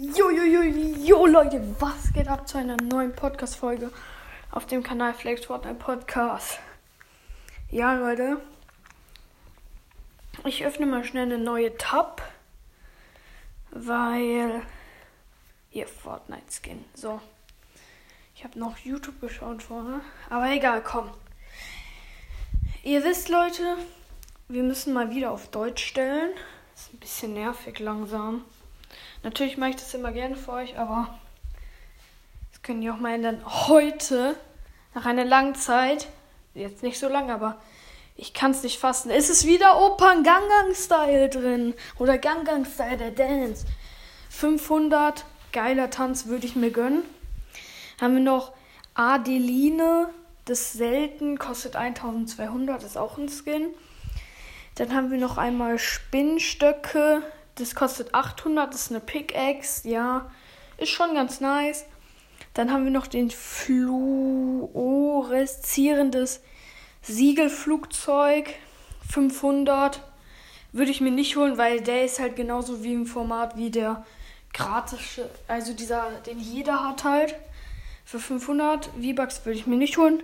Jo, jo, jo, jo, Leute, was geht ab zu einer neuen Podcast-Folge auf dem Kanal Flex Fortnite Podcast? Ja, Leute, ich öffne mal schnell eine neue Tab, weil hier Fortnite Skin. So, ich habe noch YouTube geschaut vorher, aber egal, komm. Ihr wisst, Leute, wir müssen mal wieder auf Deutsch stellen. Ist ein bisschen nervig langsam. Natürlich mache ich das immer gerne für euch, aber das können die auch mal ändern. Heute, nach einer langen Zeit, jetzt nicht so lang, aber ich kann es nicht fassen. Ist es wieder Opern Gangang Style drin? Oder Gangang Style der Dance? 500, geiler Tanz würde ich mir gönnen. Haben wir noch Adeline, das selten, kostet 1200, ist auch ein Skin. Dann haben wir noch einmal Spinnstöcke, das kostet 800, das ist eine Pickaxe, ja, ist schon ganz nice. Dann haben wir noch den fluoreszierendes Siegelflugzeug, 500. Würde ich mir nicht holen, weil der ist halt genauso wie im Format wie der gratische, also dieser, den jeder hat halt. Für 500 V-Bucks würde ich mir nicht holen.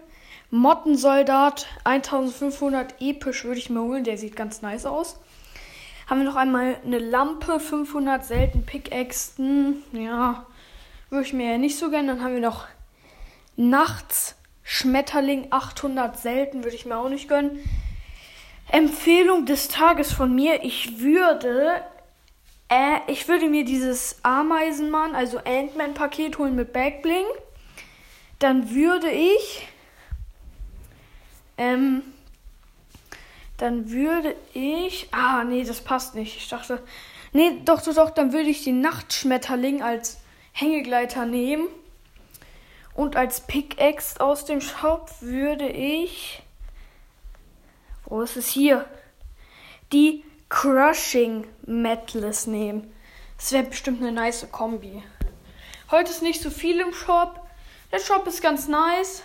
Mottensoldat 1500 episch würde ich mir holen, der sieht ganz nice aus. Haben wir noch einmal eine Lampe, 500 selten Pickaxen. Ja, würde ich mir ja nicht so gerne. Dann haben wir noch Nachts Schmetterling 800 selten, würde ich mir auch nicht gönnen. Empfehlung des Tages von mir, ich würde äh, ich würde mir dieses Ameisenmann, also Ant-Man Paket holen mit Backbling. Dann würde ich ähm, dann würde ich. Ah, nee, das passt nicht. Ich dachte. Nee, doch, doch, doch. Dann würde ich den Nachtschmetterling als Hängegleiter nehmen. Und als Pickaxe aus dem Shop würde ich. Wo ist es hier? Die Crushing Metals nehmen. Das wäre bestimmt eine nice Kombi. Heute ist nicht so viel im Shop. Der Shop ist ganz nice.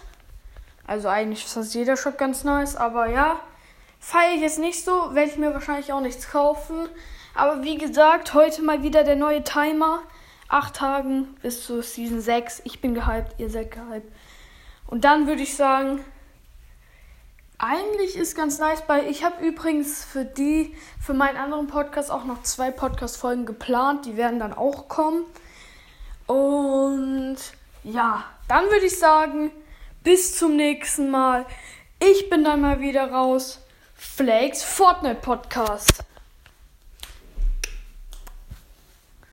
Also eigentlich ist das jeder Shop ganz nice, aber ja. Feiere ich jetzt nicht so, werde ich mir wahrscheinlich auch nichts kaufen. Aber wie gesagt, heute mal wieder der neue Timer. Acht Tagen bis zur Season 6. Ich bin gehypt, ihr seid gehypt. Und dann würde ich sagen, eigentlich ist ganz nice bei. Ich habe übrigens für die, für meinen anderen Podcast auch noch zwei Podcast-Folgen geplant. Die werden dann auch kommen. Und ja, dann würde ich sagen, bis zum nächsten Mal. Ich bin dann mal wieder raus. Flakes Fortnite Podcast.